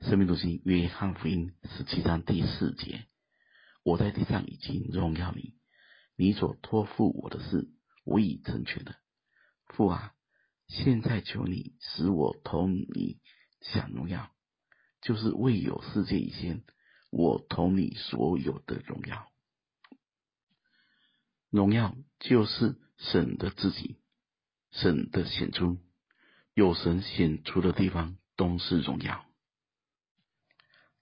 生命读经约翰福音十七章第四节：我在地上已经荣耀你，你所托付我的事，我已成全了。父啊，现在求你使我同你享荣耀，就是未有世界以前，我同你所有的荣耀。荣耀就是神的自己，神的显出，有神显出的地方都是荣耀。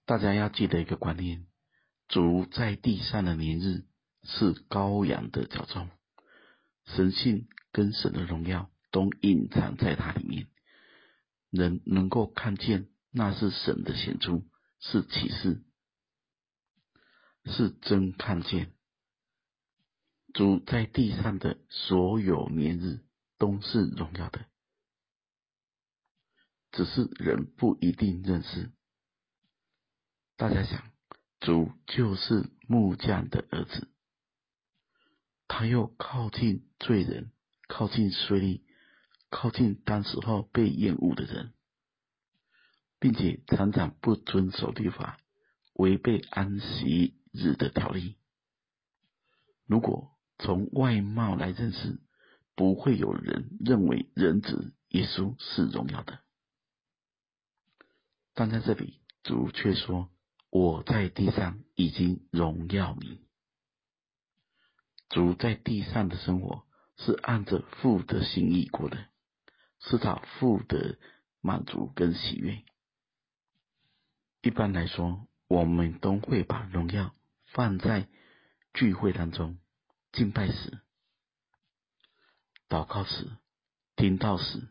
大家要记得一个观念：主在地上的年日是羔羊的脚踪，神性跟神的荣耀都隐藏在它里面，人能够看见那是神的显出，是启示，是真看见。主在地上的所有年日都是荣耀的，只是人不一定认识。大家想，主就是木匠的儿子，他又靠近罪人，靠近税吏，靠近当时候被厌恶的人，并且常常不遵守律法，违背安息日的条例。如果从外貌来认识，不会有人认为人子耶稣是荣耀的。但在这里，主却说：“我在地上已经荣耀你。”主在地上的生活是按着父的心意过的，是他父的满足跟喜悦。一般来说，我们都会把荣耀放在聚会当中。敬拜时、祷告时、听到时，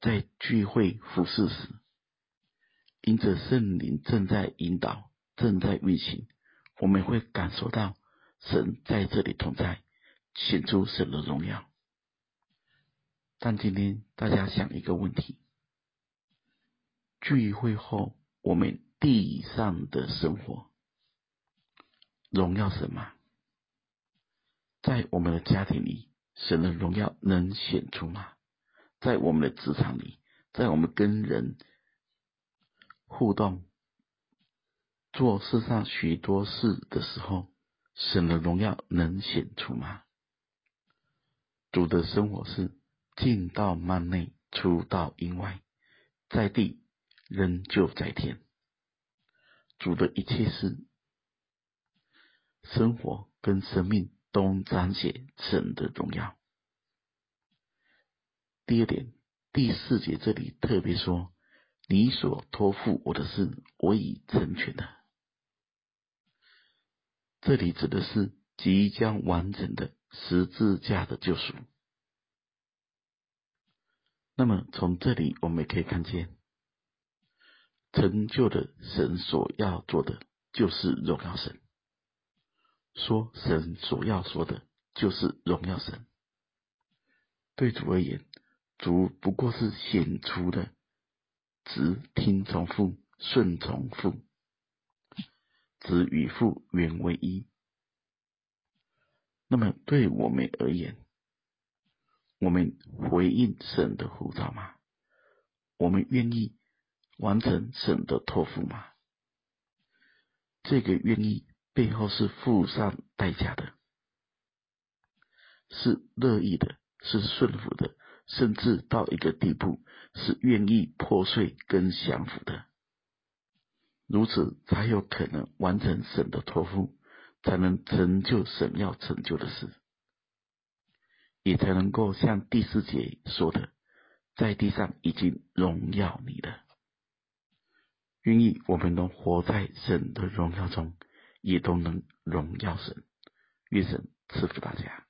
在聚会服事时，因着圣灵正在引导、正在运行，我们会感受到神在这里同在，显出神的荣耀。但今天大家想一个问题：聚会后，我们地上的生活荣耀神吗？在我们的家庭里，神的荣耀能显出吗？在我们的职场里，在我们跟人互动、做世上许多事的时候，神的荣耀能显出吗？主的生活是进到幔内，出到阴外，在地仍旧在天。主的一切事、生活跟生命。都彰显神的荣耀。第二点，第四节这里特别说：“你所托付我的事，我已成全了。”这里指的是即将完成的十字架的救赎。那么从这里我们也可以看见，成就的神所要做的，就是荣耀神。说神所要说的，就是荣耀神。对主而言，主不过是显出的，只听从父，顺从父，子与父原为一。那么对我们而言，我们回应神的呼召吗？我们愿意完成神的托付吗？这个愿意。背后是付上代价的，是乐意的，是顺服的，甚至到一个地步是愿意破碎跟降服的。如此才有可能完成神的托付，才能成就神要成就的事，也才能够像第四节说的，在地上已经荣耀你了。愿意我们能活在神的荣耀中。也都能荣耀神，愿神赐福大家。